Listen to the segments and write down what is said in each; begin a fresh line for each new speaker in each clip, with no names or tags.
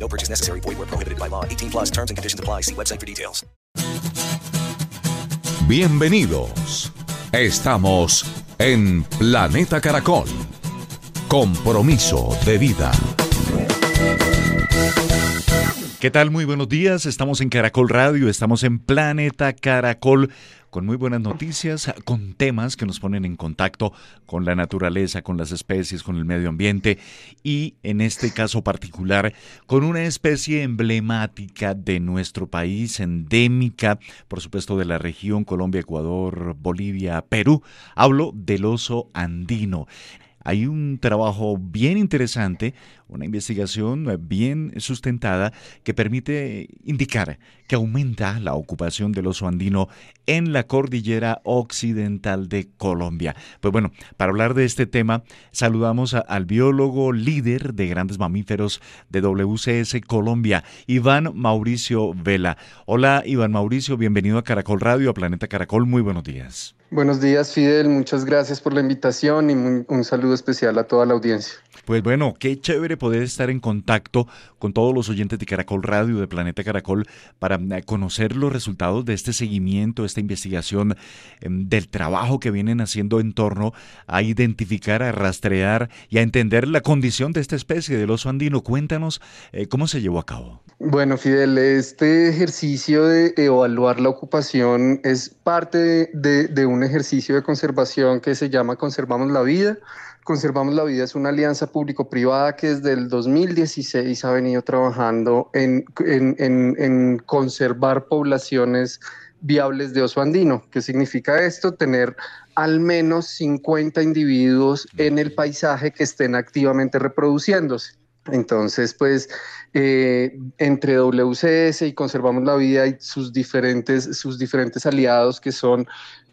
No purchase necessary. Void where prohibited by law. 18 plus terms and conditions apply. See website for details.
Bienvenidos. Estamos en Planeta Caracol. Compromiso de vida.
¿Qué tal? Muy buenos días. Estamos en Caracol Radio, estamos en Planeta Caracol con muy buenas noticias, con temas que nos ponen en contacto con la naturaleza, con las especies, con el medio ambiente y en este caso particular con una especie emblemática de nuestro país, endémica, por supuesto de la región Colombia, Ecuador, Bolivia, Perú. Hablo del oso andino hay un trabajo bien interesante, una investigación bien sustentada que permite indicar que aumenta la ocupación del oso andino en la cordillera occidental de Colombia. Pues bueno, para hablar de este tema, saludamos al biólogo líder de grandes mamíferos de WCS Colombia, Iván Mauricio Vela. Hola Iván Mauricio, bienvenido a Caracol Radio, a Planeta Caracol, muy buenos días.
Buenos días, Fidel. Muchas gracias por la invitación y un, saludo especial a toda la audiencia.
Pues bueno, qué chévere poder estar en contacto con todos los oyentes de Caracol Radio, de Planeta Caracol, para eh, conocer los resultados de este seguimiento, esta investigación, em, del trabajo que vienen haciendo en torno a identificar, a rastrear y a entender la condición de esta especie del oso andino. Cuéntanos eh, cómo se llevó a cabo.
Bueno, Fidel, este ejercicio de evaluar la ocupación es parte de, de un ejercicio de conservación que se llama Conservamos la Vida. Conservamos la Vida es una alianza público-privada que desde el 2016 ha venido trabajando en, en, conservar poblaciones viables de oso andino. ¿Qué significa esto? Tener al menos 50 individuos en el paisaje que estén activamente reproduciéndose. Entonces, pues, eh, entre WCS y Conservamos la Vida y sus diferentes, sus diferentes aliados que son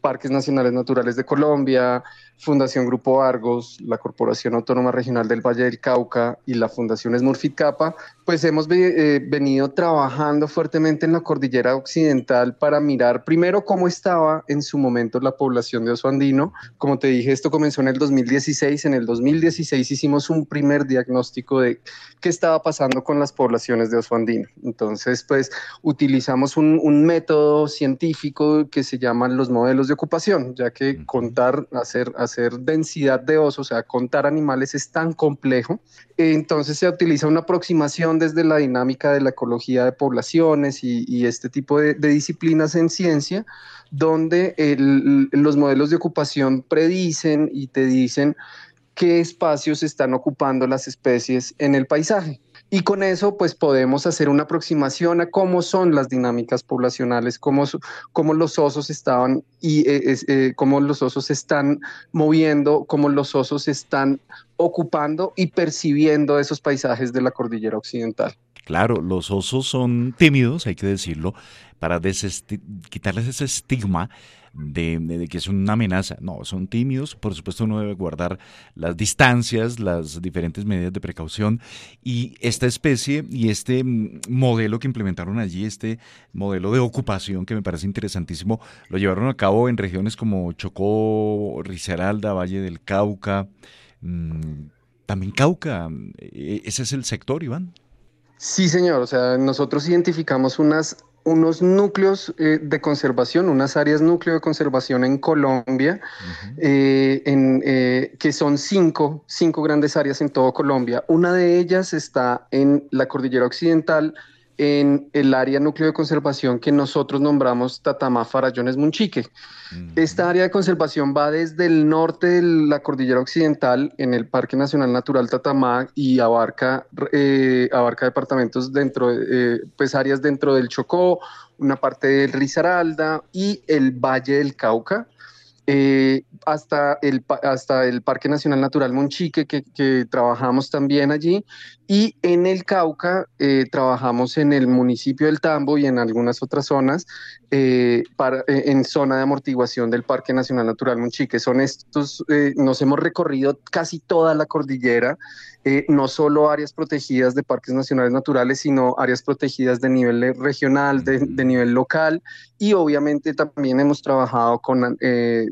Parques Nacionales Naturales de Colombia, Fundación Grupo Argos, la Corporación Autónoma Regional del Valle del Cauca y la Fundación Smurfit Capa, pues hemos eh, venido trabajando fuertemente en la cordillera occidental para mirar primero cómo estaba en su momento la población de oso andino. Como te dije, esto comenzó en el 2016. En el 2016 hicimos un primer diagnóstico de qué estaba pasando con las poblaciones de oso andino. Entonces, pues utilizamos un, un método científico que se llama los modelos de ocupación, ya que contar, hacer, hacer densidad de osos, o sea, contar animales es tan complejo. Entonces se utiliza una aproximación desde la dinámica de la ecología de poblaciones y, este tipo de, disciplinas en ciencia, donde los modelos de ocupación predicen y te dicen qué espacios están ocupando las especies en el paisaje. Y con eso, pues podemos hacer una aproximación a cómo son las dinámicas poblacionales, cómo, cómo los osos estaban y eh, eh, cómo los osos están moviendo, cómo los osos están ocupando y percibiendo esos paisajes de la cordillera occidental.
Claro, los osos son tímidos, hay que decirlo, para quitarles ese estigma de, que es una amenaza. No, son tímidos. Por supuesto, uno debe guardar las distancias, las diferentes medidas de precaución. Y esta especie y este mm, modelo que implementaron allí, este modelo de ocupación que me parece interesantísimo, lo llevaron a cabo en regiones como Chocó, Risaralda, Valle del Cauca. Mm, también Cauca. E, ese es el sector, Iván.
Sí, señor. O sea, nosotros identificamos unas unos núcleos eh, de conservación, unas áreas núcleo de conservación en Colombia, eh, en, eh, que son cinco, cinco grandes áreas en todo Colombia. Una de ellas está en la cordillera occidental, en el área núcleo de conservación que nosotros nombramos Tatamá Farallones Munchique. Esta área de conservación va desde el norte de la cordillera occidental en el Parque Nacional Natural Tatamá y abarca, eh, abarca departamentos dentro, eh, pues áreas dentro del Chocó, una parte del Risaralda y el Valle del Cauca. Eh, hasta, el, hasta el Parque Nacional Natural Monchique, que, trabajamos también allí, y en el Cauca eh, trabajamos en el municipio del Tambo y en algunas otras zonas eh, para, en zona de amortiguación del Parque Nacional Natural Monchique. Son estos, nos hemos recorrido casi toda la cordillera, no solo áreas protegidas de parques nacionales naturales, sino áreas protegidas de nivel regional, de, de nivel local, y obviamente también hemos trabajado con eh,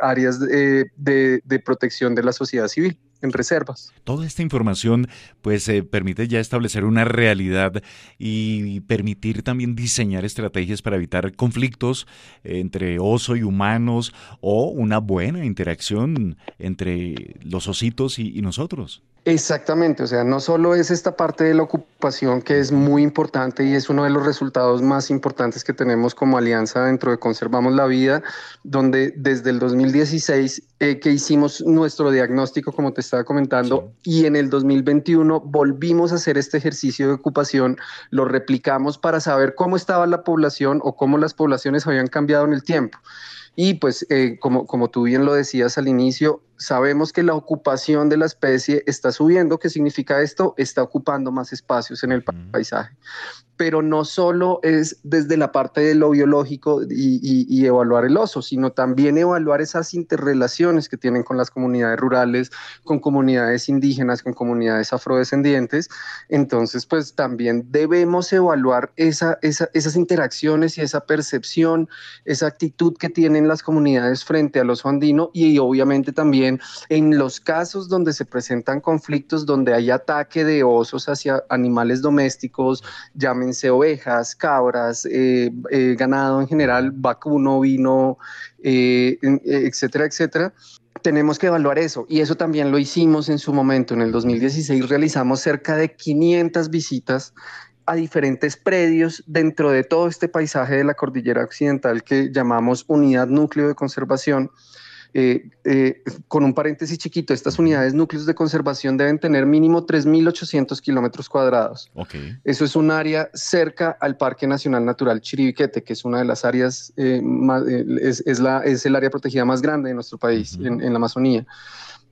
áreas de, de, protección de la sociedad civil en reservas.
Toda esta información pues eh, permite ya establecer una realidad y permitir también diseñar estrategias para evitar conflictos entre oso y humanos o una buena interacción entre los ositos y nosotros.
Exactamente, o sea, no solo es esta parte de la ocupación que es muy importante y es uno de los resultados más importantes que tenemos como alianza dentro de Conservamos la Vida, donde desde el 2016 eh, que hicimos nuestro diagnóstico, como te estaba comentando, y en el 2021 volvimos a hacer este ejercicio de ocupación, lo replicamos para saber cómo estaba la población o cómo las poblaciones habían cambiado en el tiempo. Y pues, eh, como, como tú bien lo decías al inicio, sabemos que la ocupación de la especie está subiendo. ¿Qué significa esto? Está ocupando más espacios en el paisaje pero no solo es desde la parte de lo biológico y, evaluar el oso, sino también evaluar esas interrelaciones que tienen con las comunidades rurales, con comunidades indígenas, con comunidades afrodescendientes. Entonces, pues también debemos evaluar esa, esas interacciones y esa percepción, esa actitud que tienen las comunidades frente al oso andino y obviamente también en los casos donde se presentan conflictos, donde hay ataque de osos hacia animales domésticos, llamen ovejas, cabras, eh, eh, ganado en general, vacuno, vino, eh, etcétera, etcétera, tenemos que evaluar eso. Y eso también lo hicimos en su momento. En el 2016 realizamos cerca de 500 visitas a diferentes predios dentro de todo este paisaje de la cordillera occidental que llamamos unidad núcleo de conservación eh, eh, con un paréntesis chiquito, estas unidades núcleos de conservación deben tener mínimo 3.800 kilómetros cuadrados. Eso es un área cerca al Parque Nacional Natural Chiribiquete, que es una de las áreas, eh, es, la, es el área protegida más grande de nuestro país, en, en la Amazonía.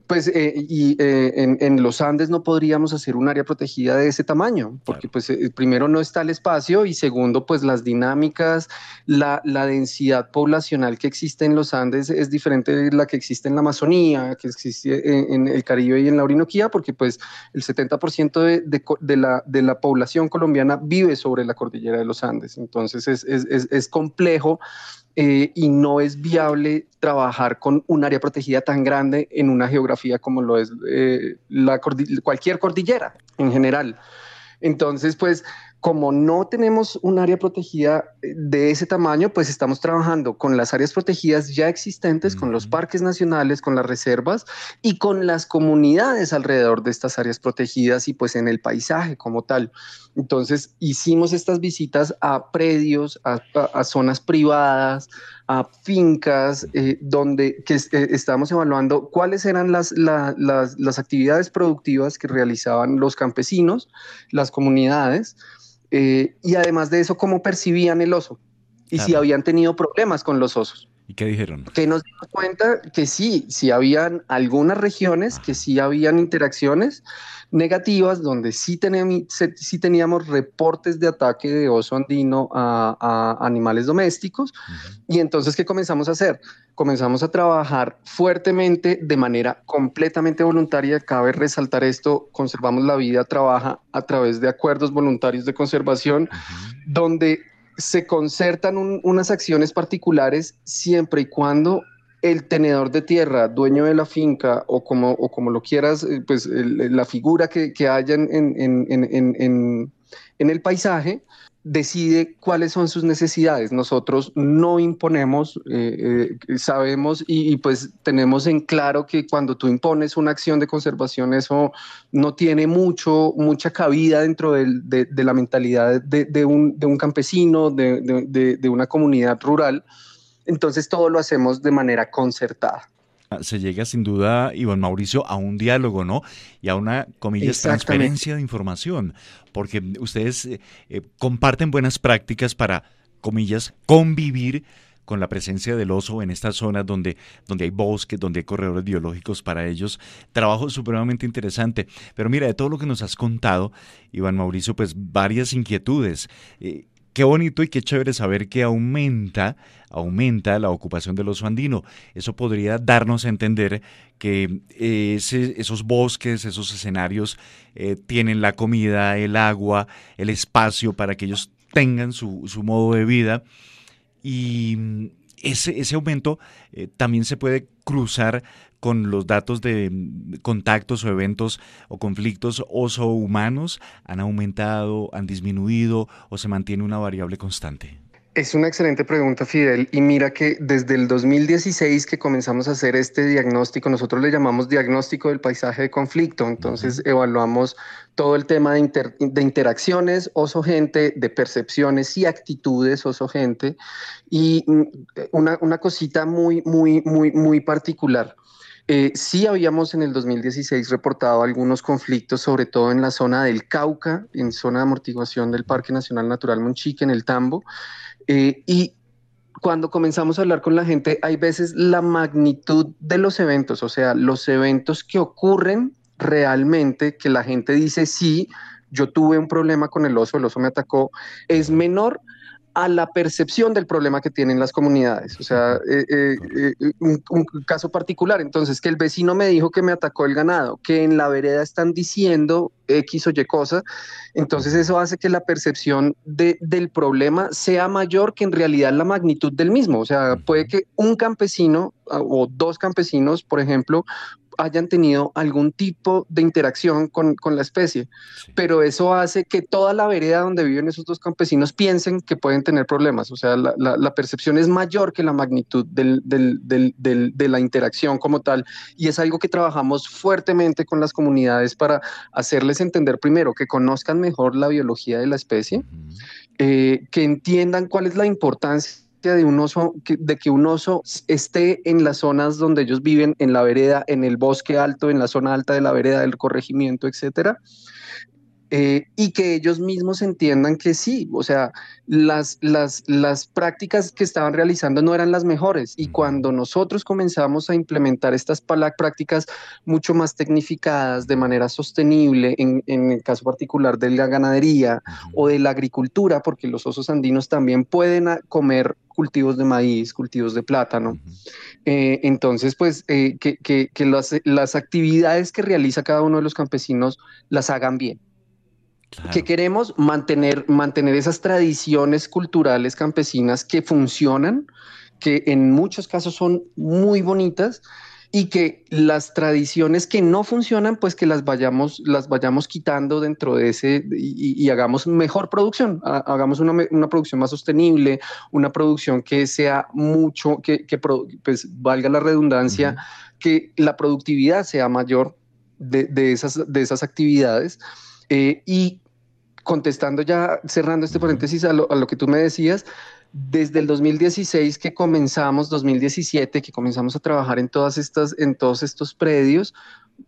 Pues eh, y eh, en, los Andes no podríamos hacer un área protegida de ese tamaño, porque pues eh, primero no está el espacio y segundo pues las dinámicas, la, densidad poblacional que existe en los Andes es diferente de la que existe en la Amazonía, que existe en, el Caribe y en la Orinoquía, porque pues el 70% de, la, de la población colombiana vive sobre la cordillera de los Andes, entonces es, es, es complejo eh, y no es viable trabajar con un área protegida tan grande en una geografía como lo es eh, cualquier cordillera en general. Entonces, pues como no tenemos un área protegida eh, de ese tamaño, pues estamos trabajando con las áreas protegidas ya existentes, con los parques nacionales, con las reservas y con las comunidades alrededor de estas áreas protegidas y pues en el paisaje como tal. Entonces hicimos estas visitas a predios, a, zonas privadas, a fincas, eh, donde que, eh, estamos evaluando cuáles eran las, las actividades productivas que realizaban los campesinos, las comunidades eh, y además de eso, cómo percibían el oso y si habían tenido problemas con los osos.
¿Y qué dijeron?
Que nos dimos cuenta que sí, sí habían algunas regiones, que sí habían interacciones negativas, donde sí, teníamos, sí teníamos reportes de ataque de oso andino a, animales domésticos. Y entonces, ¿qué comenzamos a hacer? Comenzamos a trabajar fuertemente de manera completamente voluntaria. Cabe resaltar esto, Conservamos la Vida trabaja a través de acuerdos voluntarios de conservación, donde se concertan unas acciones particulares siempre y cuando el tenedor de tierra, dueño de la finca o como, o como lo quieras, eh, pues la figura que, haya en, el paisaje, decide cuáles son sus necesidades. Nosotros no imponemos, eh, eh, sabemos y, pues tenemos en claro que cuando tú impones una acción de conservación, eso no tiene mucho, mucha cabida dentro de, la mentalidad de, un, campesino, de, una comunidad rural. Entonces todo lo hacemos de manera concertada
se llega sin duda, Iván Mauricio, a un diálogo, ¿no? Y a una, comillas, transferencia de información, porque ustedes eh, eh, comparten buenas prácticas para, comillas, convivir con la presencia del oso en estas zonas donde, donde hay bosques, donde hay corredores biológicos para ellos. Trabajo supremamente interesante. Pero mira, de todo lo que nos has contado, Iván Mauricio, pues varias inquietudes. Eh, Qué bonito y qué chévere saber que aumenta, aumenta la ocupación del oso andino. Eso podría darnos a entender que eh, esos bosques, esos escenarios eh, tienen la comida, el agua, el espacio para que ellos tengan su, su modo de vida. Y mm, ese, ese aumento eh, también se puede cruzar con los datos de mm, contactos o eventos o conflictos oso-humanos? ¿Han aumentado, han disminuido o se mantiene una variable constante?
Es una excelente pregunta, Fidel. Y mira que desde el 2016 que comenzamos a hacer este diagnóstico, nosotros le llamamos diagnóstico del paisaje de conflicto. Entonces evaluamos todo el tema de, de interacciones oso-gente, de percepciones y actitudes oso-gente. Y mm, una, una cosita muy, muy, muy, muy particular. Eh, sí habíamos en el 2016 reportado algunos conflictos, sobre todo en la zona del Cauca, en zona de amortiguación del Parque Nacional Natural Monchique, en el Tambo. Eh, y cuando comenzamos a hablar con la gente, hay veces la magnitud de los eventos, o sea, los eventos que ocurren realmente, que la gente dice, sí, yo tuve un problema con el oso, el oso me atacó, es menor a la percepción del problema que tienen las comunidades. O sea, eh, eh, eh, un, caso particular, entonces, que el vecino me dijo que me atacó el ganado, que en la vereda están diciendo X o Y cosa, entonces eso hace que la percepción del problema sea mayor que en realidad la magnitud del mismo. O sea, puede que un campesino ah, o dos campesinos, por ejemplo, hayan tenido algún tipo de interacción con, la especie, pero eso hace que toda la vereda donde viven esos dos campesinos piensen que pueden tener problemas, o sea, la, percepción es mayor que la magnitud de la interacción como tal, y es algo que trabajamos fuertemente con las comunidades para hacerles entender primero que conozcan mejor la biología de la especie, eh, que entiendan cuál es la importancia de un oso, de que un oso esté en las zonas donde ellos viven, en la vereda, en el bosque alto, en la zona alta de la vereda, del corregimiento, etcétera. Eh, y que ellos mismos entiendan que sí, o sea, las, las, las prácticas que estaban realizando no eran las mejores. Y cuando nosotros comenzamos a implementar estas prácticas mucho más tecnificadas, de manera sostenible, en, en el caso particular de la ganadería o de la agricultura, porque los osos andinos también pueden comer cultivos de maíz, cultivos de plátano. Eh, entonces, pues, eh, que, que, que las, las actividades que realiza cada uno de los campesinos las hagan bien que queremos mantener, mantener esas tradiciones culturales campesinas que funcionan, que en muchos casos son muy bonitas y que las tradiciones que no funcionan, pues que las vayamos, las vayamos quitando dentro de ese y, hagamos mejor producción, hagamos una, una, producción más sostenible, una producción que sea mucho, que, que pues valga la redundancia, que la productividad sea mayor de, de, esas, de esas actividades. Eh, y contestando ya, cerrando este paréntesis a lo, que tú me decías, desde el 2016 que comenzamos, 2017, que comenzamos a trabajar en, todas estas, en todos estos predios,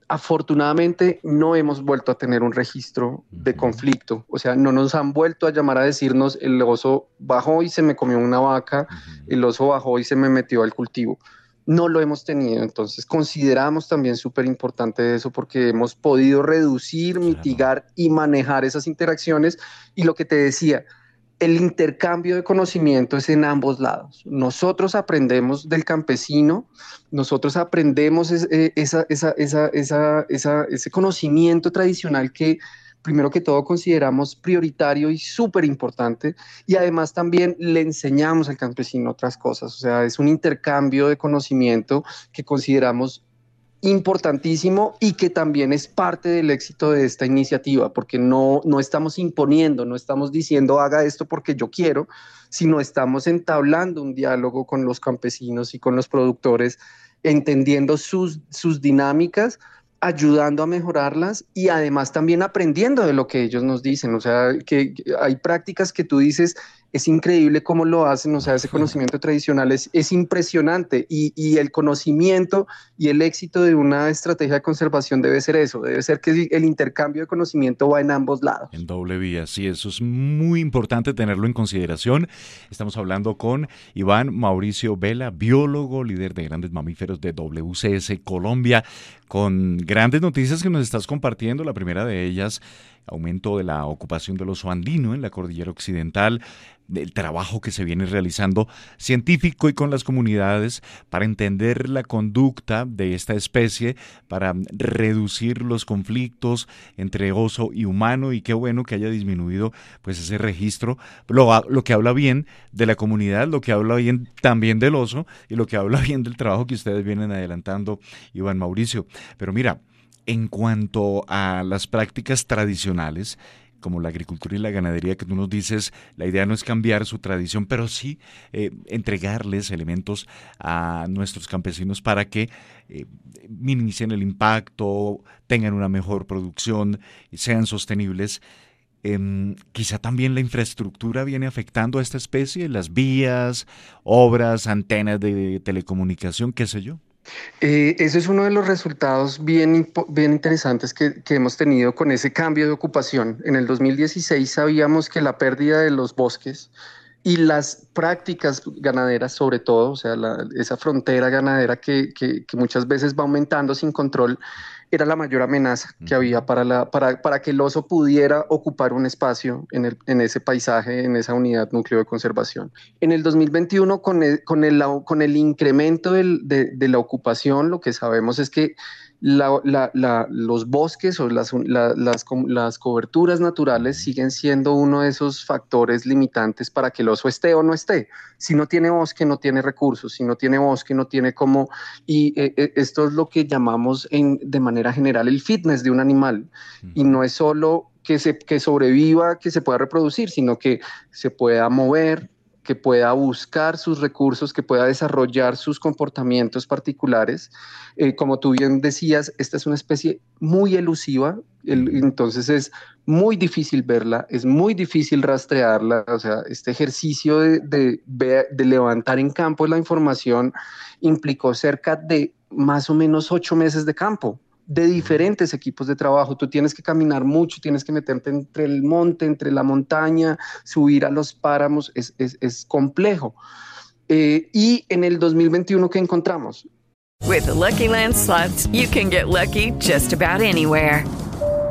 afortunadamente no hemos vuelto a tener un registro de conflicto, o sea, no nos han vuelto a llamar a decirnos el oso bajó y se me comió una vaca, el oso bajó y se me metió al cultivo no lo hemos tenido. Entonces, consideramos también súper importante eso porque hemos podido reducir, mitigar y manejar esas interacciones. Y lo que te decía, el intercambio de conocimiento es en ambos lados. Nosotros aprendemos del campesino, nosotros aprendemos eh, ese conocimiento tradicional que primero que todo consideramos prioritario y súper importante y además también le enseñamos al campesino otras cosas, o sea, es un intercambio de conocimiento que consideramos importantísimo y que también es parte del éxito de esta iniciativa, porque no, no estamos imponiendo, no estamos diciendo haga esto porque yo quiero, sino estamos entablando un diálogo con los campesinos y con los productores, entendiendo sus, sus dinámicas ayudando a mejorarlas y además también aprendiendo de lo que ellos nos dicen. O sea, que hay prácticas que tú dices, es increíble cómo lo hacen, o sea, ese conocimiento tradicional es, es impresionante y, y, el conocimiento y el éxito de una estrategia de conservación debe ser eso, debe ser que el intercambio de conocimiento va en ambos lados.
En doble vía, sí, eso es muy importante tenerlo en consideración. Estamos hablando con Iván Mauricio Vela, biólogo, líder de grandes mamíferos de WCS Colombia, con grandes noticias que nos estás compartiendo. La primera de ellas aumento de la ocupación del oso andino en la cordillera occidental, del trabajo que se viene realizando científico y con las comunidades para entender la conducta de esta especie, para reducir los conflictos entre oso y humano y qué bueno que haya disminuido pues ese registro, lo, lo que habla bien de la comunidad, lo que habla bien también del oso y lo que habla bien del trabajo que ustedes vienen adelantando, Iván Mauricio. Pero mira, en cuanto a las prácticas tradicionales, como la agricultura y la ganadería, que tú nos dices, la idea no es cambiar su tradición, pero sí eh, entregarles elementos a nuestros campesinos para que eh, minimicen el impacto, tengan una mejor producción, y sean sostenibles. Em, quizá también la infraestructura viene afectando a esta especie, las vías, obras, antenas de telecomunicación, qué sé yo.
Eh, eso es uno de los resultados bien, bien interesantes que, que, hemos tenido con ese cambio de ocupación. En el 2016 sabíamos que la pérdida de los bosques y las prácticas ganaderas sobre todo, o sea, esa frontera ganadera que, que, que muchas veces va aumentando sin control, era la mayor amenaza que había para, la, para, para, que el oso pudiera ocupar un espacio en, el, en ese paisaje, en esa unidad núcleo de conservación. En el 2021, con el, con el, con el incremento del, de, de la ocupación, lo que sabemos es que la, la, los bosques o las, las, las, coberturas naturales siguen siendo uno de esos factores limitantes para que el oso esté o no esté. Si no tiene bosque, no tiene recursos, si no tiene bosque, no tiene cómo... Y eh, eh, esto es lo que llamamos en, de manera general el fitness de un animal. Y no es solo que, se, que sobreviva, que se pueda reproducir, sino que se pueda mover, que pueda buscar sus recursos, que pueda desarrollar sus comportamientos particulares. Eh, como tú bien decías, esta es una especie muy elusiva, entonces es muy difícil verla, es muy difícil rastrearla, o sea, este ejercicio de, de, de levantar en campo la información implicó cerca de más o menos ocho meses de campo de diferentes equipos de trabajo. Tú tienes que caminar mucho, tienes que meterte entre el monte, entre la montaña, subir a los páramos, es, es, es complejo. Eh, y en el 2021, ¿qué encontramos?
With Lucky Land you can get lucky just about anywhere.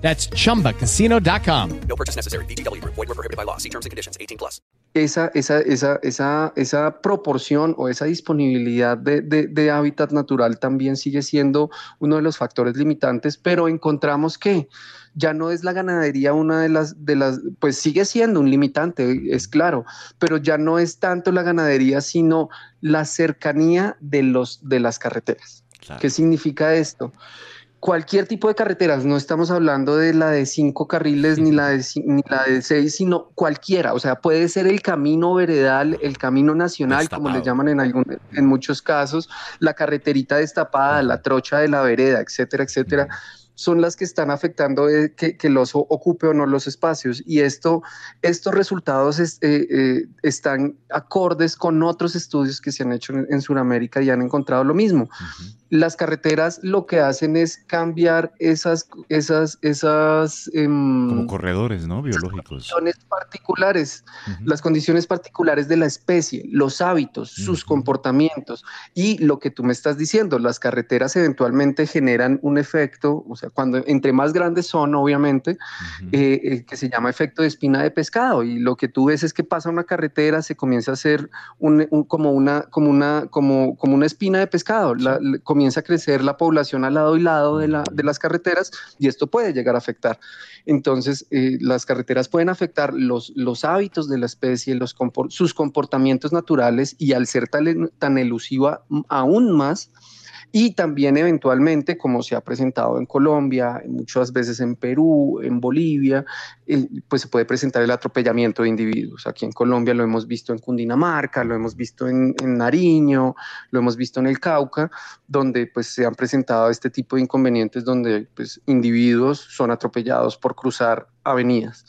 That's chumbacasino.com.
No purchase necessary. BGW. Void were prohibited by law. See terms and conditions 18 plus.
Esa, esa, esa, esa, esa proporción o esa disponibilidad de, de, de, hábitat natural también sigue siendo uno de los factores limitantes, pero encontramos que ya no es la ganadería una de las, de las, pues sigue siendo un limitante, es claro, pero ya no es tanto la ganadería, sino la cercanía de, los, de las carreteras. Claro. ¿Qué significa esto? Cualquier tipo de carreteras, no estamos hablando de la de cinco carriles ni la de, ni la de seis, sino cualquiera, o sea, puede ser el camino veredal, el camino nacional, Destapado. como le llaman en, algún, en muchos casos, la carreterita destapada, la trocha de la vereda, etcétera, etcétera. son las que están afectando eh, que, que, el oso ocupe o no los espacios. Y esto, estos resultados es, eh, eh, están acordes con otros estudios que se han hecho en, en Sudamérica y han encontrado lo mismo. Uh -huh las carreteras lo que hacen es cambiar esas, esas, esas... em,
Como corredores, ¿no? Biológicos.
condiciones particulares, las condiciones particulares de la especie, los hábitos, sus comportamientos y lo que tú me estás diciendo, las carreteras eventualmente generan un efecto, o sea, cuando entre más grandes son, obviamente, eh, eh, que se llama efecto de espina de pescado. Y lo que tú ves es que pasa una carretera, se comienza a hacer un, un- como una, como una, como, como una espina de pescado, la- la- comienza a crecer la población al lado y lado de, la, de las carreteras y esto puede llegar a afectar. Entonces, eh, las carreteras pueden afectar los, hábitos de la especie, los sus comportamientos naturales y al ser tan, tan elusiva mm, aún más, y también eventualmente, como se ha presentado en Colombia, muchas veces en Perú, en Bolivia, pues se puede presentar el atropellamiento de individuos. Aquí en Colombia lo hemos visto en Cundinamarca, lo hemos visto en, en Nariño, lo hemos visto en el Cauca, donde pues se han presentado este tipo de inconvenientes donde pues individuos son atropellados por cruzar avenidas.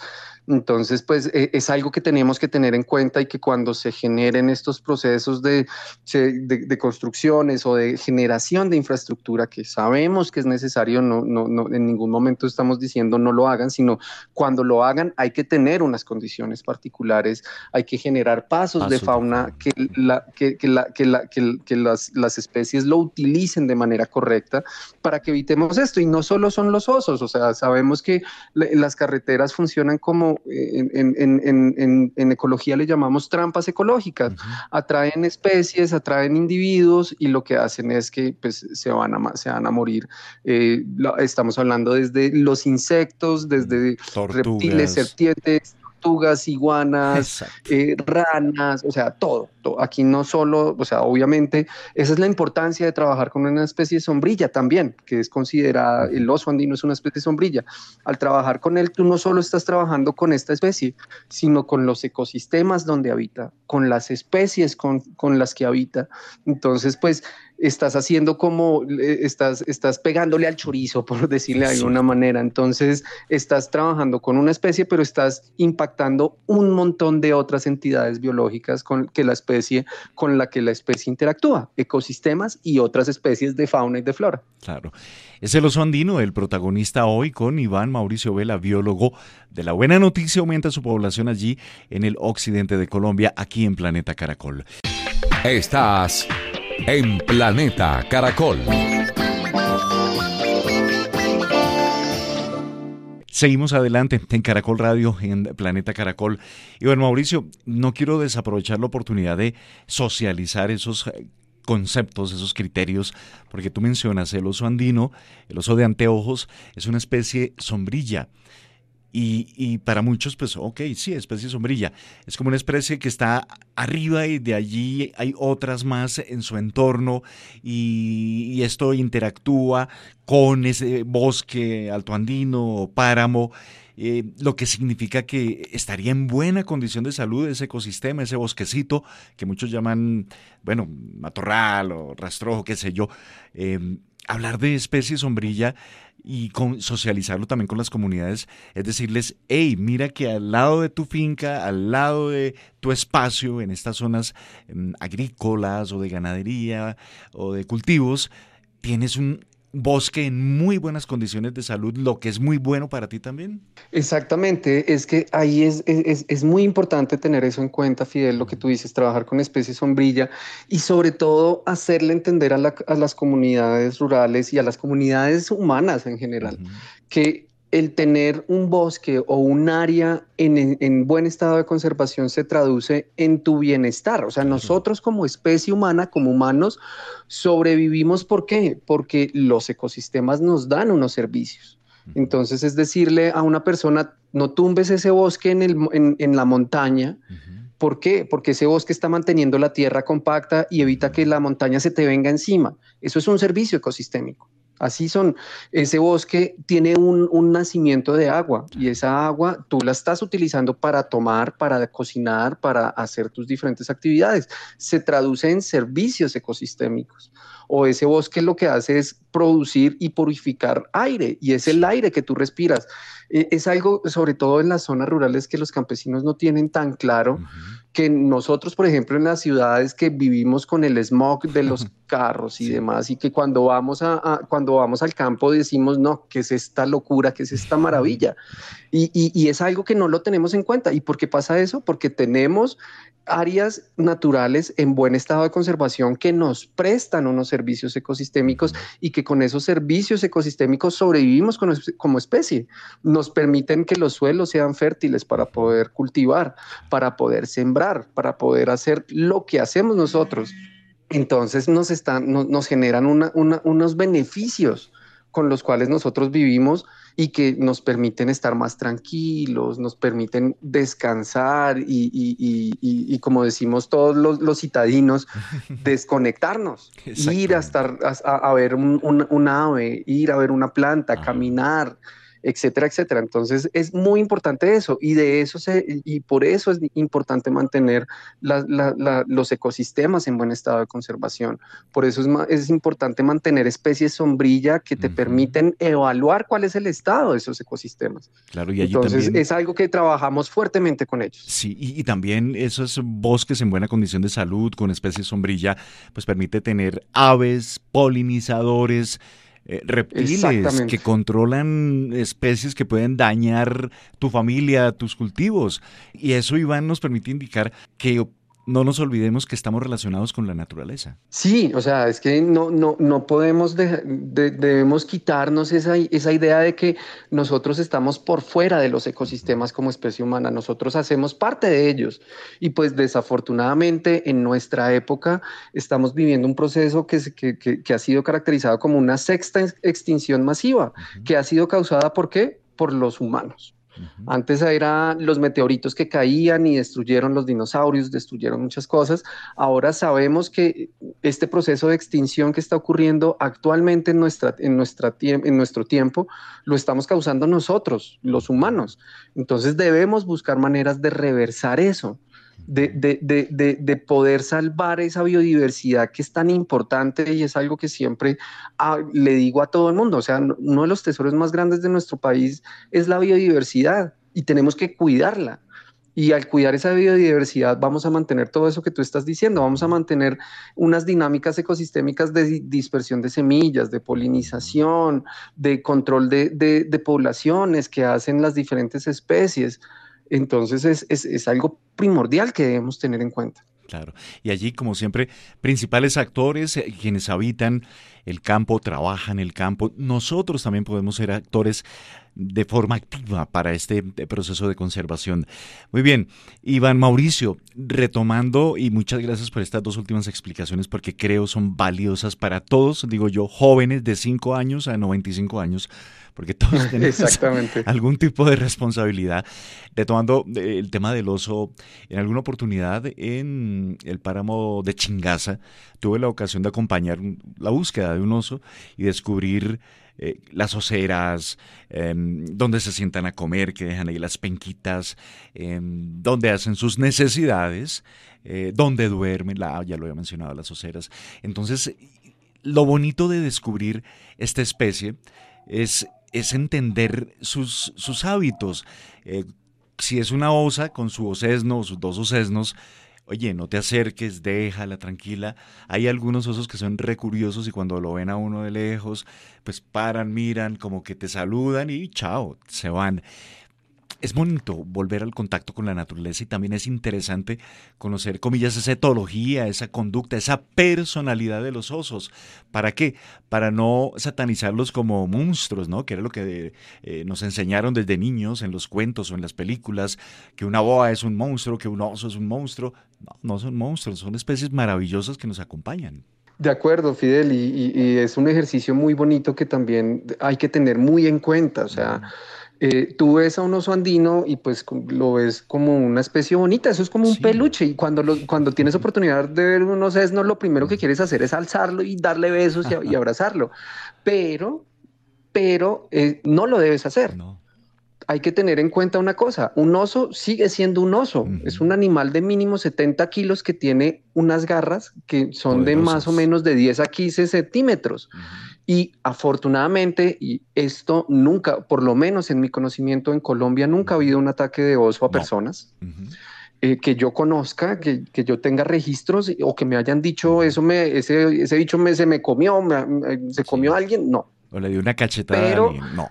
Entonces, pues eh, es algo que tenemos que tener en cuenta y que cuando se generen estos procesos de, de, de construcciones o de generación de infraestructura que sabemos que es necesario, no, no, no, en ningún momento estamos diciendo no lo hagan, sino cuando lo hagan hay que tener unas condiciones particulares, hay que generar pasos, de fauna que, la, que, que, la, que, la, que, las, las especies lo utilicen de manera correcta para que evitemos esto. Y no solo son los osos, o sea, sabemos que la- las carreteras funcionan como eh, en, en- en- en- ecología le llamamos trampas ecológicas. Atraen especies, atraen individuos y lo que hacen es que pues, se, van a, se van a morir. Eh, lo- estamos hablando desde los insectos, desde reptiles, serpientes, tortugas, iguanas, eh, ranas, o sea, todo, to- Aquí no solo, o sea, obviamente, esa es la importancia de trabajar con una especie sombrilla también, que es considerada, el oso andino es una especie sombrilla. Al trabajar con él, tú no solo estás trabajando con esta especie, sino con los ecosistemas donde habita, con las especies con, con las que habita. Entonces, pues, estás haciendo como, eh, estás, estás pegándole al chorizo, por decirle de
Sí.
alguna manera. Entonces, estás trabajando con una especie, pero estás impactando un montón de otras entidades biológicas con que la especie, con la que la especie interactúa, ecosistemas y otras especies de fauna y de flora.
Claro. Es el oso andino, el protagonista hoy con Iván Mauricio Vela, biólogo de la buena noticia, aumenta su población allí en el occidente de Colombia, aquí en Planeta Caracol.
Estás en Planeta Caracol.
Seguimos adelante en Caracol Radio, en Planeta Caracol. Y bueno, Mauricio, no quiero desaprovechar la oportunidad de socializar esos eh, conceptos, esos criterios, porque tú mencionas el oso andino, el oso de anteojos, es una especie sombrilla. Y, y para muchos, pues, ok, sí, especie sombrilla. Es como una especie que está arriba y de allí hay otras más en su entorno y, esto interactúa con ese bosque altoandino o páramo, eh, lo que significa que estaría en buena condición de salud ese ecosistema, ese bosquecito, que muchos llaman, bueno, matorral o rastrojo, qué sé yo. Eh, hablar de especie sombrilla y con, socializarlo también con las comunidades, es decirles, hey, mira que al lado de tu finca, al lado de tu espacio, en estas zonas em, agrícolas o de ganadería o de cultivos, tienes un bosque en muy buenas condiciones de salud, lo que es muy bueno para ti también.
Exactamente, es que ahí es, es, es muy importante tener eso en cuenta, Fidel, lo que tú dices, trabajar con especies sombrilla y sobre todo hacerle entender a, la- a las comunidades rurales y a las comunidades humanas en general que el tener un bosque o un área en, en- en buen estado de conservación se traduce en tu bienestar. O sea, nosotros como especie humana, como humanos, sobrevivimos ¿por qué? Porque los ecosistemas nos dan unos servicios. Entonces es decirle a una persona, no tumbes ese bosque en, el mo- en- en la montaña. ¿Por qué? Porque ese bosque está manteniendo la tierra compacta y evita que la montaña se te venga encima. Eso es un servicio ecosistémico. Así son. Ese bosque tiene un, un nacimiento de agua y esa agua tú la estás utilizando para tomar, para cocinar, para hacer tus diferentes actividades. Se traduce en servicios ecosistémicos. O ese bosque lo que hace es producir y purificar aire y es el aire que tú respiras. Eh, Es algo, sobre todo en las zonas rurales, que los campesinos no tienen tan claro que nosotros, por ejemplo, en las ciudades que vivimos con el smog de los carros y demás, y que cuando vamos, a, cuando vamos al campo decimos, no, ¿qué es esta locura? ¿Qué es esta maravilla? Y, y, es algo que no lo tenemos en cuenta. ¿Y por qué pasa eso? Porque tenemos áreas naturales en buen estado de conservación que nos prestan unos servicios ecosistémicos y que con esos servicios ecosistémicos sobrevivimos como especie. Nos permiten que los suelos sean fértiles para poder cultivar, para poder sembrar, para poder hacer lo que hacemos nosotros. Entonces nos, están, nos, generan unos beneficios con los cuales nosotros vivimos y que nos permiten estar más tranquilos, nos permiten descansar y, como decimos todos los, citadinos, desconectarnos, ir a, estar, a, ver un, ave, ir a ver una planta, caminar, etcétera, etcétera. Entonces es muy importante eso y de eso se, y por eso es importante mantener los ecosistemas en buen estado de conservación. Por eso es, es importante mantener especies sombrilla que te permiten evaluar cuál es el estado de esos ecosistemas.
Claro, y
allí Entonces es algo que trabajamos fuertemente con ellos.
Sí, y, y también esos bosques en buena condición de salud con especies sombrilla, pues permite tener aves, polinizadores, eh, reptiles que controlan especies que pueden dañar tu familia, tus cultivos. Y eso, Iván, nos permite indicar que no nos olvidemos que estamos relacionados con la naturaleza.
Sí, o sea, es que no, no, no podemos, debemos quitarnos esa, esa idea de que nosotros estamos por fuera de los ecosistemas como especie humana, nosotros hacemos parte de ellos. Y pues desafortunadamente en nuestra época estamos viviendo un proceso que, que, que, ha sido caracterizado como una sexta extinción masiva, que ha sido causada por qué? Por los humanos. Antes eran los meteoritos que caían y destruyeron los dinosaurios, destruyeron muchas cosas. Ahora sabemos que este proceso de extinción que está ocurriendo actualmente en, nuestra, en, nuestra, en nuestro tiempo lo estamos causando nosotros, los humanos. Entonces debemos buscar maneras de reversar eso de, poder salvar esa biodiversidad que es tan importante y es algo que siempre ah, le digo a todo el mundo. O sea, uno de los tesoros más grandes de nuestro país es la biodiversidad y tenemos que cuidarla. Y al cuidar esa biodiversidad vamos a mantener todo eso que tú estás diciendo, vamos a mantener unas dinámicas ecosistémicas de dispersión de semillas, de polinización, de control de, de poblaciones que hacen las diferentes especies. Entonces es, es, algo primordial que debemos tener en cuenta.
Claro. Y allí, como siempre, principales actores, eh, quienes habitan el campo, trabajan el campo. Nosotros también podemos ser actores de forma activa para este eh, proceso de conservación. Muy bien, Iván Mauricio, retomando y muchas gracias por estas dos últimas explicaciones porque creo son valiosas para todos, digo yo, jóvenes de 5 años a 95 años porque todos tenemos algún tipo de responsabilidad. Retomando eh, el tema del oso, en alguna oportunidad en el páramo de Chingaza tuve la ocasión de acompañar la búsqueda de un oso y descubrir eh, las oseras, em, donde se sientan a comer, que dejan ahí las penquitas, em, donde hacen sus necesidades, eh, donde duermen, la, ya lo había mencionado, las oseras. Entonces, lo bonito de descubrir esta especie es es entender sus, sus hábitos. Eh, si es una osa con su osesno o sus dos osesnos, oye, no te acerques, déjala tranquila. Hay algunos osos que son recuriosos y cuando lo ven a uno de lejos, pues paran, miran, como que te saludan y chao, se van es bonito volver al contacto con la naturaleza y también es interesante conocer, comillas, esa etología, esa conducta, esa personalidad de los osos. ¿Para qué? Para no satanizarlos como monstruos, ¿no? Que era lo que eh, nos enseñaron desde niños en los cuentos o en las películas, que una boa es un monstruo, que un oso es un monstruo. No, no son monstruos, son especies maravillosas que nos acompañan.
De acuerdo, Fidel, y, es un ejercicio muy bonito que también hay que tener muy en cuenta. O sea, eh, tú ves a un oso andino y pues lo ves como una especie bonita, eso es como un peluche y cuando, cuando tienes oportunidad de ver un no lo primero que quieres hacer es alzarlo y darle besos y, abrazarlo, pero, pero eh, no lo debes hacer. Hay que tener en cuenta una cosa, un oso sigue siendo un oso, es un animal de mínimo 70 kilos que tiene unas garras que son de más o menos de 10 a 15 centímetros. Y afortunadamente, y esto nunca, por lo menos en mi conocimiento en Colombia, nunca ha habido un ataque de oso a personas. eh, que yo conozca, que, que, yo tenga registros o que me hayan dicho eso, me, ese, ese bicho me, se me comió, me, se comió a alguien, no.
O le dio una cachetada Pero, a alguien, no.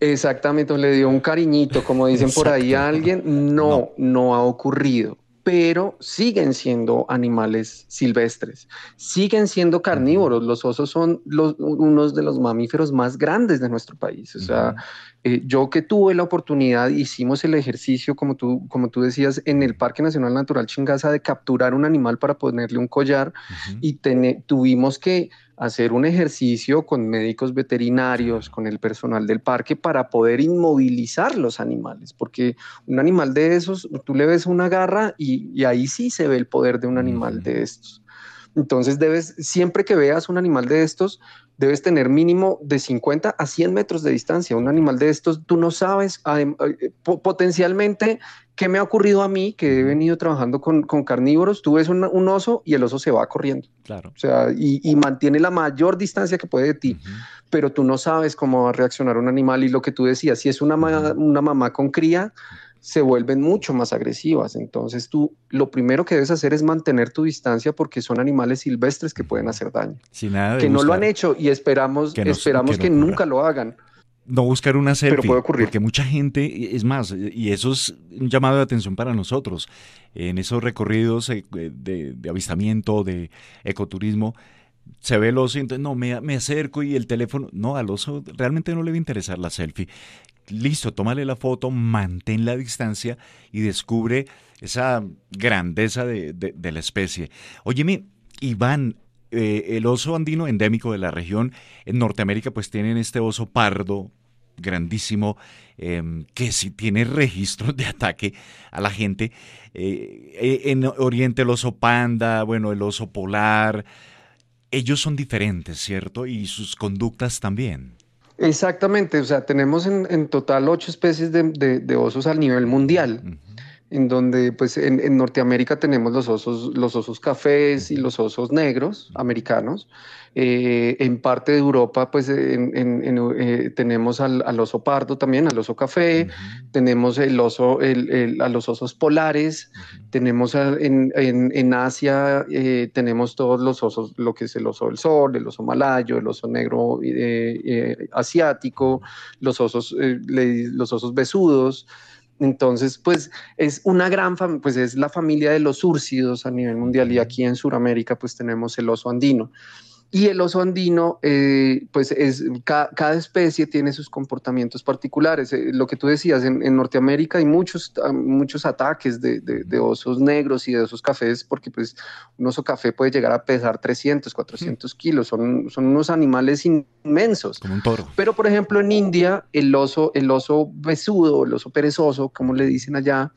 Exactamente, o le dio un cariñito, como dicen por ahí a alguien, no, no, no ha ocurrido pero siguen siendo animales silvestres, siguen siendo carnívoros. Los osos son los, unos de los mamíferos más grandes de nuestro país. O sea, eh, yo que tuve la oportunidad, hicimos el ejercicio, como tú, como tú decías, en el Parque Nacional Natural Chingaza de capturar un animal para ponerle un collar y tuvimos que hacer un ejercicio con médicos veterinarios, con el personal del parque para poder inmovilizar los animales, porque un animal de esos, tú le ves una garra y, ahí sí se ve el poder de un animal de estos. Entonces debes, siempre que veas un animal de estos, debes tener mínimo de 50 a 100 metros de distancia. Un animal de estos, tú no sabes eh, potencialmente qué me ha ocurrido a mí, que he venido trabajando con, carnívoros. Tú ves un, oso y el oso se va corriendo.
Claro.
O sea, y, mantiene la mayor distancia que puede de ti. Pero tú no sabes cómo va a reaccionar un animal. Y lo que tú decías, si es una, una mamá con cría, se vuelven mucho más agresivas. Entonces tú lo primero que debes hacer es mantener tu distancia porque son animales silvestres que pueden hacer daño. que no lo han hecho y esperamos que, esperamos que, nunca lo hagan.
No buscar una selfie, Pero puede ocurrir. porque mucha gente, es más, y eso es un llamado de atención para nosotros, en esos recorridos eh, de, avistamiento, de ecoturismo, se ve el oso y entonces no, me, me, acerco y el teléfono, no, al oso realmente no le va a interesar la selfie listo, tómale la foto, mantén la distancia y descubre esa grandeza de, la especie. Óyeme, Iván, eh, el oso andino endémico de la región, en Norteamérica pues tienen este oso pardo grandísimo, em, que sí tiene registros de ataque a la gente. Eh, eh, en Oriente el oso panda, bueno, el oso polar, ellos son diferentes, ¿cierto? Y sus conductas también.
Exactamente, o sea, tenemos en, total ocho especies de, osos a nivel mundial, en donde pues en, Norteamérica tenemos los osos, los osos cafés y los osos negros americanos. Eh, en parte de Europa, pues eh, tenemos al, oso pardo también, al oso café, tenemos el oso, a los osos polares, tenemos en, Asia, eh, tenemos todos los osos, lo que es el oso del sol, el oso malayo, el oso negro asiático, los osos, los osos besudos. Entonces, pues es una gran, pues es la familia de los úrcidos a nivel mundial y aquí en Sudamérica pues tenemos el oso andino. Y el oso andino, eh, pues es, cada especie tiene sus comportamientos particulares. Eh, lo que tú decías, en, Norteamérica hay muchos, ah, muchos ataques de, de, osos negros y de osos cafés, porque pues un oso café puede llegar a pesar 300, 400 kilos, son, son unos animales inmensos.
Como un toro.
Pero por ejemplo en India, el oso, el oso besudo, el oso perezoso, como le dicen allá,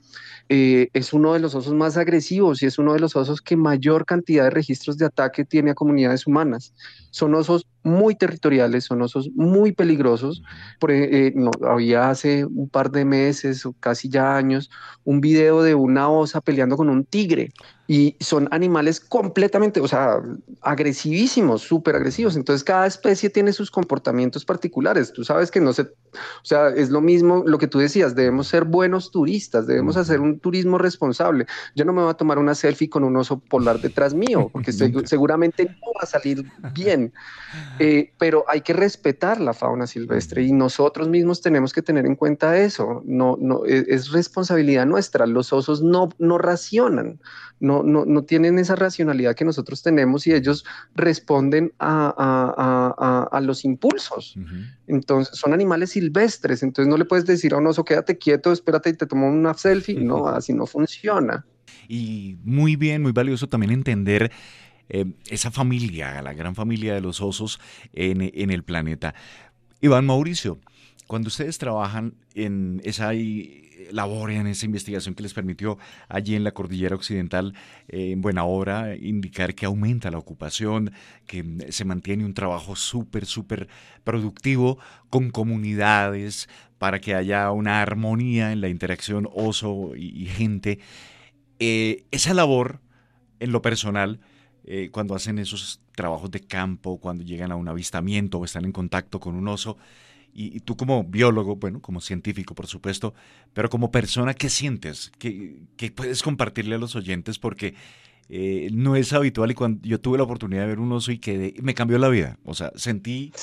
eh, es uno de los osos más agresivos y es uno de los osos que mayor cantidad de registros de ataque tiene a comunidades humanas. Son osos muy territoriales, son osos muy peligrosos. Por, eh, había hace un par de meses o casi ya años un video de una osa peleando con un tigre y son animales completamente, o sea, agresivísimos, súper agresivos. Entonces cada especie tiene sus comportamientos particulares. Tú sabes que no se, o sea, es lo mismo lo que tú decías, debemos ser buenos turistas, debemos hacer un turismo responsable. Yo no me voy a tomar una selfie con un oso polar detrás mío, porque seguramente no va a salir bien. Eh, pero hay que respetar la fauna silvestre y nosotros mismos tenemos que tener en cuenta eso. No, no, e, es, responsabilidad nuestra. Los osos no, no racionan, no, no, no tienen esa racionalidad que nosotros tenemos y ellos responden a, a, a, a los impulsos. Entonces, son animales silvestres, entonces no le puedes decir a un oso, quédate quieto, espérate y te tomo una selfie. No, así no funciona.
Y muy bien, muy valioso también entender eh, esa familia, la gran familia de los osos en, el planeta. Iván Mauricio, cuando ustedes trabajan en esa labor, en esa investigación que les permitió allí en la cordillera occidental, eh, en buena hora, indicar que aumenta la ocupación, que se mantiene un trabajo súper, súper productivo con comunidades para que haya una armonía en la interacción oso y, gente. Eh, esa labor, en lo personal, eh, cuando hacen esos trabajos de campo, cuando llegan a un avistamiento o están en contacto con un oso, Y, tú como biólogo, bueno, como científico, por supuesto, pero como persona, ¿qué sientes? ¿Qué, qué puedes compartirle a los oyentes? Porque eh, no es habitual y cuando yo tuve la oportunidad de ver un oso y que me cambió la vida. O sea, sentí,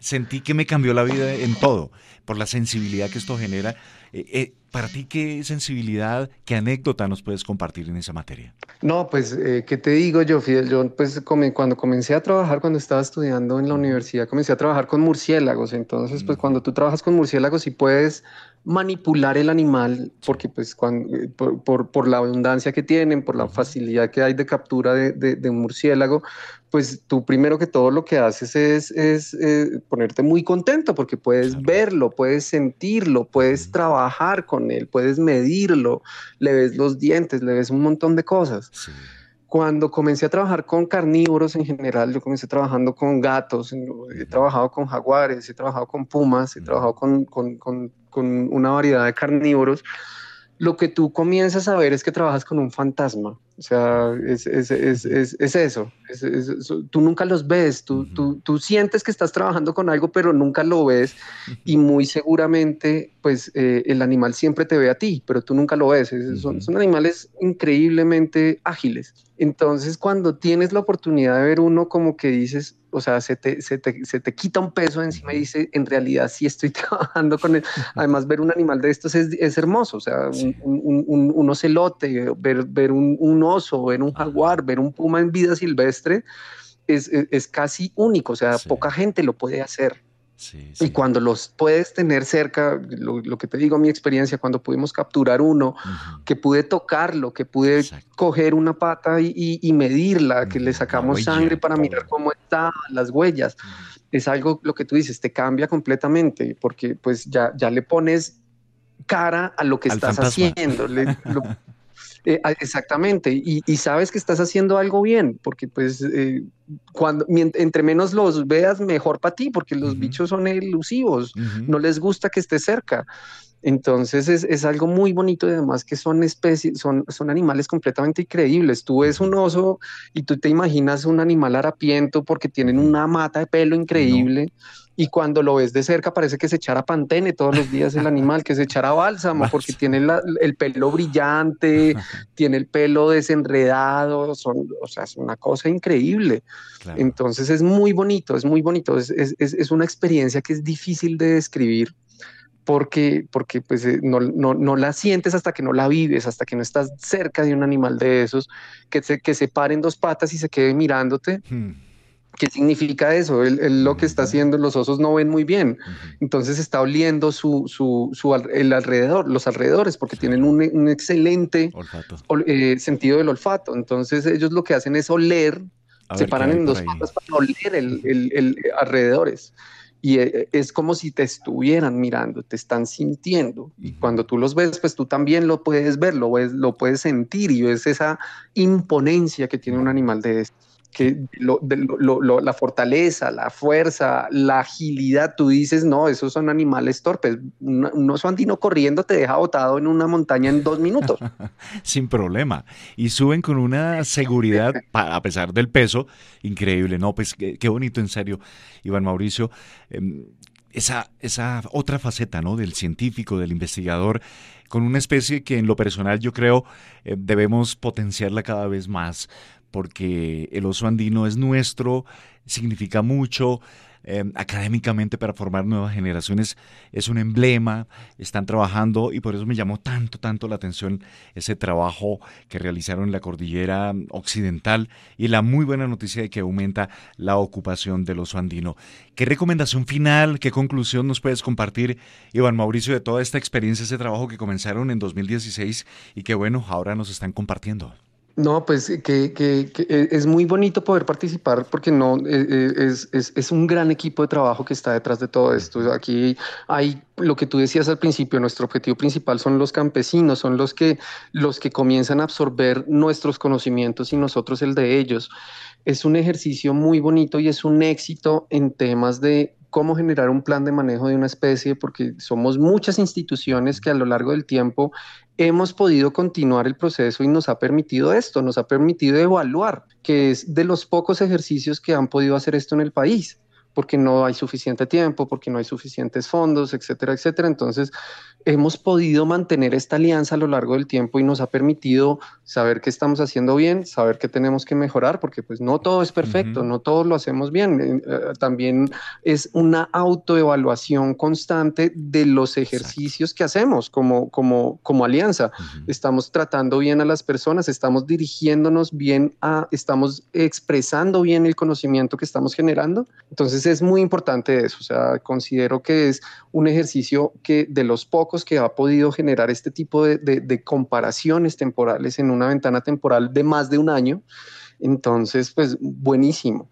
sentí que me cambió la vida en todo, por la sensibilidad que esto genera. Eh, eh, para ti, ¿qué sensibilidad, qué anécdota nos puedes compartir en esa materia?
No, pues, ¿qué te digo yo, Fidel? Yo, pues, cuando comencé a trabajar, cuando estaba estudiando en la universidad, comencé a trabajar con murciélagos. Entonces, pues, cuando tú trabajas con murciélagos y puedes manipular el animal, porque pues cuando, eh, por, por, la abundancia que tienen, por la facilidad que hay de captura de, de, un murciélago, pues tú primero que todo lo que haces es, es eh, ponerte muy contento porque puedes verlo, puedes sentirlo, puedes trabajar con él, puedes medirlo, le ves los dientes, le ves un montón de cosas. Cuando comencé a trabajar con carnívoros en general, yo comencé trabajando con gatos, he trabajado con jaguares, he trabajado con pumas, he trabajado con, con, con con una variedad de carnívoros, lo que tú comienzas a ver es que trabajas con un fantasma. O sea, es, es, es, es eso. Tú nunca los ves, tú, tú, tú, sientes que estás trabajando con algo, pero nunca lo ves y muy seguramente, pues eh, el animal siempre te ve a ti, pero tú nunca lo ves. Son, son, animales increíblemente ágiles. Entonces, cuando tienes la oportunidad de ver uno como que dices, o sea, se te, se te, se te quita un peso encima y dice, en realidad sí estoy trabajando con él. Además, ver un animal de estos es, es hermoso, o sea, un, un, un, ocelote, ver, ver un, un oso, ver un jaguar, ver un puma en vida silvestre, es, es, casi único, o sea, poca gente lo puede hacer. Y cuando los puedes tener cerca, lo, que te digo, mi experiencia, cuando pudimos capturar uno, que pude tocarlo, que pude coger una pata y, medirla, que le sacamos sangre para mirar cómo está, las huellas, es algo, lo que tú dices, te cambia completamente, porque pues ya, ya le pones cara a lo que estás haciendo. Eh, exactamente, y, sabes que estás haciendo algo bien, porque pues eh, cuando entre menos los veas, mejor para ti, porque los bichos son elusivos, no les gusta que estés cerca. Entonces es, algo muy bonito y además que son especies, son, son animales completamente increíbles. Tú ves un oso y tú te imaginas un animal harapiento porque tienen una mata de pelo increíble y cuando lo ves de cerca parece que se echara pantene todos los días el animal, que se echara bálsamo, porque tiene el pelo brillante, tiene el pelo desenredado, son, o sea, es una cosa increíble. Entonces es muy bonito, es muy bonito, es, es, es, una experiencia que es difícil de describir. Porque, porque pues, eh, no, no, no, la sientes hasta que no la vives, hasta que no estás cerca de un animal de esos, que se, que se pare en dos patas y se quede mirándote. Hmm. ¿Qué significa eso? Él, lo que está haciendo, los osos no ven muy bien. Entonces está oliendo su, su, su, el alrededor, los alrededores, porque tienen un, un excelente eh, sentido del olfato. Entonces ellos lo que hacen es oler, se paran en dos patas para oler el, el, el, alrededores. Y eh, es como si te estuvieran mirando, te están sintiendo. Y cuando tú los ves, pues tú también lo puedes ver, lo, ves, lo puedes sentir y ves esa imponencia que tiene un animal de este que la fortaleza, la fuerza, la agilidad, tú dices, no, esos son animales torpes. Un, oso andino corriendo te deja botado en una montaña en dos minutos.
Sin problema. Y suben con una seguridad, a pesar del peso, increíble. No, pues qué, bonito, en serio, Iván Mauricio. Em, esa, esa otra faceta, ¿no? Del científico, del investigador, con una especie que en lo personal yo creo eh, debemos potenciarla cada vez más porque el oso andino es nuestro, significa mucho. Em, académicamente para formar nuevas generaciones es un emblema, están trabajando y por eso me llamó tanto, tanto la atención ese trabajo que realizaron en la cordillera occidental y la muy buena noticia de que aumenta la ocupación del oso andino. ¿Qué recomendación final, qué conclusión nos puedes compartir, Iván Mauricio, de toda esta experiencia, ese trabajo que comenzaron en 2016 y que bueno, ahora nos están compartiendo?
No, pues que, que, que, es muy bonito poder participar porque no eh, eh, es, es, es, un gran equipo de trabajo que está detrás de todo esto. Aquí hay lo que tú decías al principio, nuestro objetivo principal son los campesinos, son los que, los que comienzan a absorber nuestros conocimientos y nosotros el de ellos. Es un ejercicio muy bonito y es un éxito en temas de cómo generar un plan de manejo de una especie, porque somos muchas instituciones que a lo largo del tiempo hemos podido continuar el proceso y nos ha permitido esto, nos ha permitido evaluar, que es de los pocos ejercicios que han podido hacer esto en el país porque no hay suficiente tiempo, porque no hay suficientes fondos, etcétera, etcétera. Entonces, hemos podido mantener esta alianza a lo largo del tiempo y nos ha permitido saber qué estamos haciendo bien, saber qué tenemos que mejorar, porque pues no todo es perfecto, no todos lo hacemos bien. Eh, eh, también es una autoevaluación constante de los ejercicios que hacemos como, como, como alianza. Estamos tratando bien a las personas, estamos dirigiéndonos bien a, estamos expresando bien el conocimiento que estamos generando. Entonces es muy importante eso, o sea, considero que es un ejercicio que de los pocos que ha podido generar este tipo de, comparaciones temporales en una ventana temporal de más de un año. Entonces, pues buenísimo.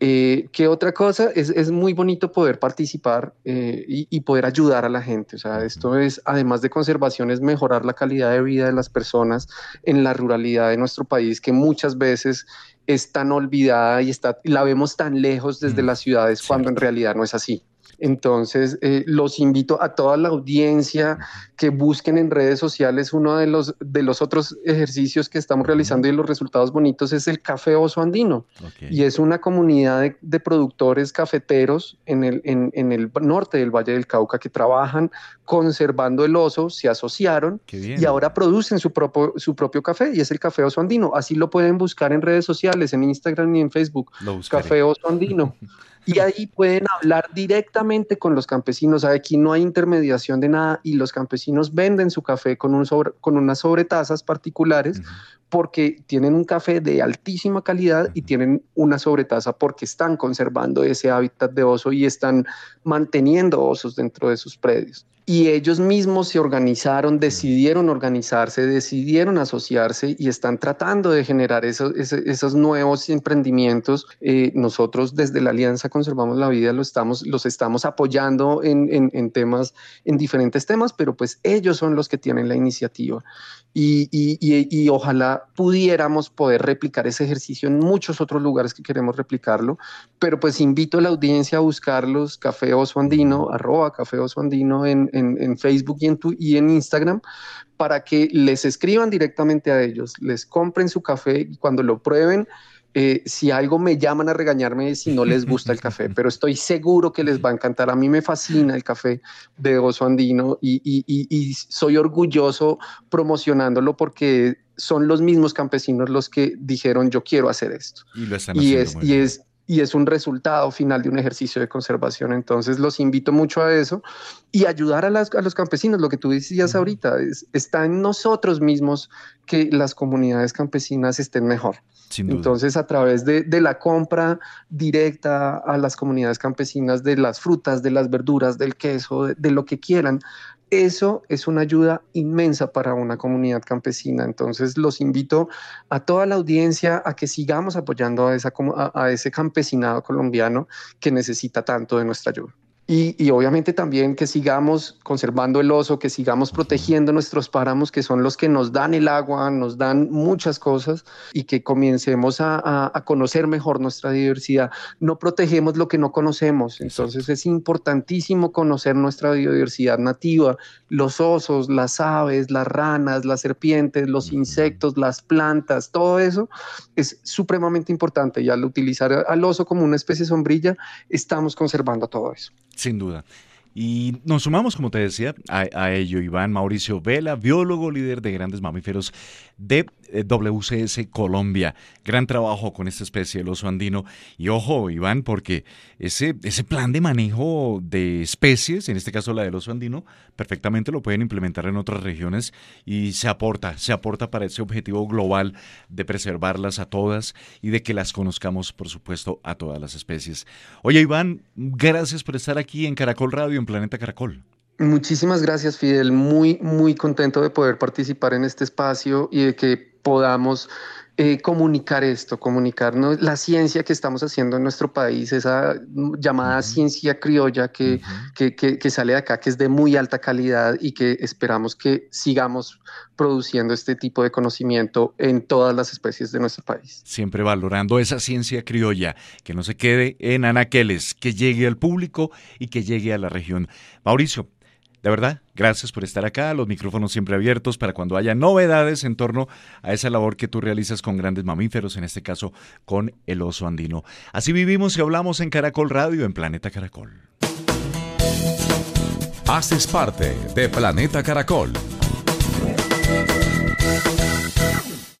Eh, ¿Qué otra cosa? Es, muy bonito poder participar eh, y, poder ayudar a la gente. O sea, esto es, además de conservación, es mejorar la calidad de vida de las personas en la ruralidad de nuestro país, que muchas veces es tan olvidada y está, la vemos tan lejos desde las ciudades cuando en realidad no es así. Entonces, eh, los invito a toda la audiencia que busquen en redes sociales uno de los, de los otros ejercicios que estamos realizando y los resultados bonitos es el Café Oso Andino. Y es una comunidad de, productores cafeteros en el, en, el norte del Valle del Cauca que trabajan conservando el oso, se asociaron y ahora producen su propio, su propio café y es el Café Oso Andino. Así lo pueden buscar en redes sociales, en Instagram y en Facebook. Café Oso Andino. y ahí pueden hablar directamente con los campesinos. Aquí no hay intermediación de nada y los campesinos venden su café con, un con unas sobretasas particulares porque tienen un café de altísima calidad y tienen una sobretasa porque están conservando ese hábitat de oso y están manteniendo osos dentro de sus predios. Y ellos mismos se organizaron, decidieron organizarse, decidieron asociarse y están tratando de generar esos, esos, nuevos emprendimientos. Eh, nosotros desde la Alianza Conservamos la Vida lo estamos, los estamos apoyando en, en, temas, en diferentes temas, pero pues ellos son los que tienen la iniciativa. Y, y, y, ojalá pudiéramos poder replicar ese ejercicio en muchos otros lugares que queremos replicarlo, pero pues invito a la audiencia a buscarlos, Café Oso arroba Café Oso Andino en, en, Facebook y en, y en Instagram para que les escriban directamente a ellos, les compren su café y cuando lo prueben, eh, si algo me llaman a regañarme si no les gusta el café, pero estoy seguro que les va a encantar. A mí me fascina el café de Oso Andino y, y soy orgulloso promocionándolo porque son los mismos campesinos los que dijeron yo quiero hacer esto.
Y lo están
y es, es y es un resultado final de un ejercicio de conservación. Entonces los invito mucho a eso y ayudar a, los campesinos. Lo que tú decías ahorita, es, está en nosotros mismos que las comunidades campesinas estén mejor. Entonces a través de, la compra directa a las comunidades campesinas de las frutas, de las verduras, del queso, de lo que quieran, eso es una ayuda inmensa para una comunidad campesina. Entonces los invito a toda la audiencia a que sigamos apoyando a, esa, a ese campesinado colombiano que necesita tanto de nuestra ayuda. Y, obviamente también que sigamos conservando el oso, que sigamos protegiendo nuestros páramos, que son los que nos dan el agua, nos dan muchas cosas, y que comencemos a, conocer mejor nuestra diversidad. No protegemos lo que no conocemos, entonces es importantísimo conocer nuestra biodiversidad nativa, los osos, las aves, las ranas, las serpientes, los insectos, las plantas, todo eso es supremamente importante y al utilizar al oso como una especie sombrilla, estamos conservando todo eso.
Sin duda. Y nos sumamos, como te decía, a, ello Iván Mauricio Vela, biólogo líder de grandes mamíferos de WCS Colombia. Gran trabajo con esta especie, el oso andino. Y ojo, Iván, porque ese, ese plan de manejo de especies, en este caso la del oso andino, perfectamente lo pueden implementar en otras regiones y se aporta, se aporta para ese objetivo global de preservarlas a todas y de que las conozcamos, por supuesto, a todas las especies. Oye, Iván, gracias por estar aquí en Caracol Radio Planeta Caracol.
Muchísimas gracias, Fidel. Muy, muy contento de poder participar en este espacio y de que podamos eh, comunicar esto, comunicarnos la ciencia que estamos haciendo en nuestro país, esa llamada ciencia criolla que, que, que, sale de acá, que es de muy alta calidad y que esperamos que sigamos produciendo este tipo de conocimiento en todas las especies de nuestro país.
Siempre valorando esa ciencia criolla, que no se quede en anaqueles, que llegue al público y que llegue a la región. Mauricio, de verdad, gracias por estar acá, los micrófonos siempre abiertos para cuando haya novedades en torno a esa labor que tú realizas con grandes mamíferos, en este caso con el oso andino. Así vivimos y hablamos en Caracol Radio, en Planeta Caracol.
Haces parte de Planeta Caracol.